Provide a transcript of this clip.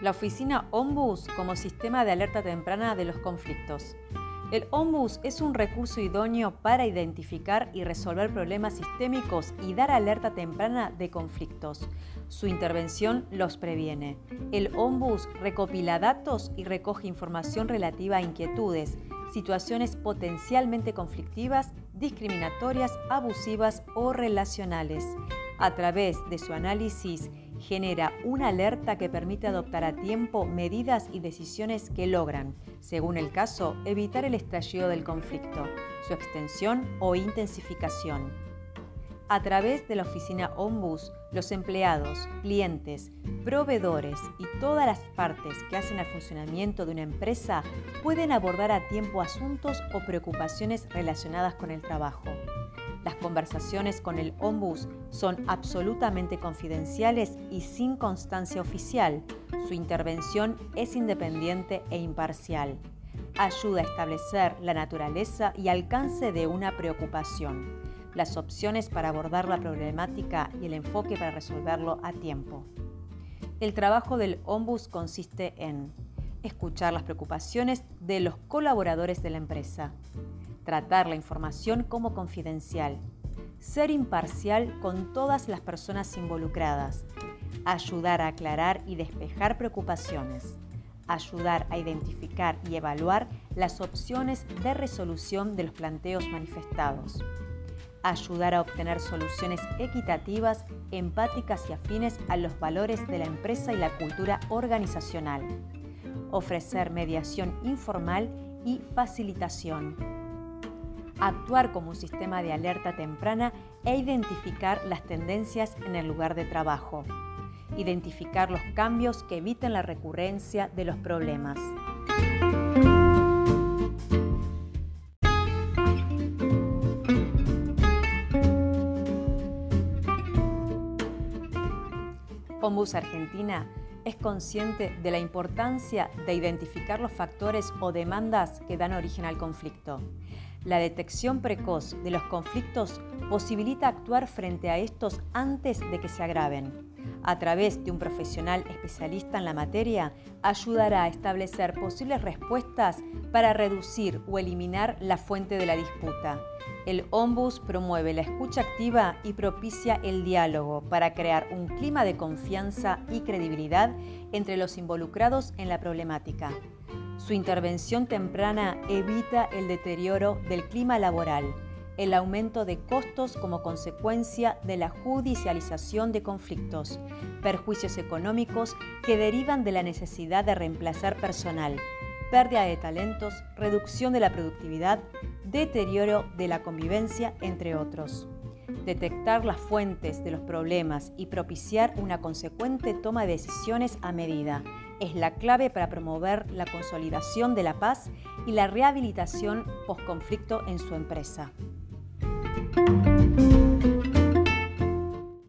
La oficina Ombus como sistema de alerta temprana de los conflictos. El Ombus es un recurso idóneo para identificar y resolver problemas sistémicos y dar alerta temprana de conflictos. Su intervención los previene. El Ombus recopila datos y recoge información relativa a inquietudes, situaciones potencialmente conflictivas, discriminatorias, abusivas o relacionales. A través de su análisis, genera una alerta que permite adoptar a tiempo medidas y decisiones que logran, según el caso, evitar el estallido del conflicto, su extensión o intensificación. A través de la oficina Ombus, los empleados, clientes, proveedores y todas las partes que hacen al funcionamiento de una empresa pueden abordar a tiempo asuntos o preocupaciones relacionadas con el trabajo. Las conversaciones con el ombus son absolutamente confidenciales y sin constancia oficial. Su intervención es independiente e imparcial. Ayuda a establecer la naturaleza y alcance de una preocupación, las opciones para abordar la problemática y el enfoque para resolverlo a tiempo. El trabajo del ombus consiste en escuchar las preocupaciones de los colaboradores de la empresa, tratar la información como confidencial, ser imparcial con todas las personas involucradas, ayudar a aclarar y despejar preocupaciones, ayudar a identificar y evaluar las opciones de resolución de los planteos manifestados, ayudar a obtener soluciones equitativas, empáticas y afines a los valores de la empresa y la cultura organizacional, ofrecer mediación informal y facilitación actuar como un sistema de alerta temprana e identificar las tendencias en el lugar de trabajo. Identificar los cambios que eviten la recurrencia de los problemas. Ombus Argentina es consciente de la importancia de identificar los factores o demandas que dan origen al conflicto la detección precoz de los conflictos posibilita actuar frente a estos antes de que se agraven. A través de un profesional especialista en la materia, ayudará a establecer posibles respuestas para reducir o eliminar la fuente de la disputa. El Ombus promueve la escucha activa y propicia el diálogo para crear un clima de confianza y credibilidad entre los involucrados en la problemática. Su intervención temprana evita el deterioro del clima laboral, el aumento de costos como consecuencia de la judicialización de conflictos, perjuicios económicos que derivan de la necesidad de reemplazar personal, pérdida de talentos, reducción de la productividad, deterioro de la convivencia, entre otros detectar las fuentes de los problemas y propiciar una consecuente toma de decisiones a medida. Es la clave para promover la consolidación de la paz y la rehabilitación post-conflicto en su empresa.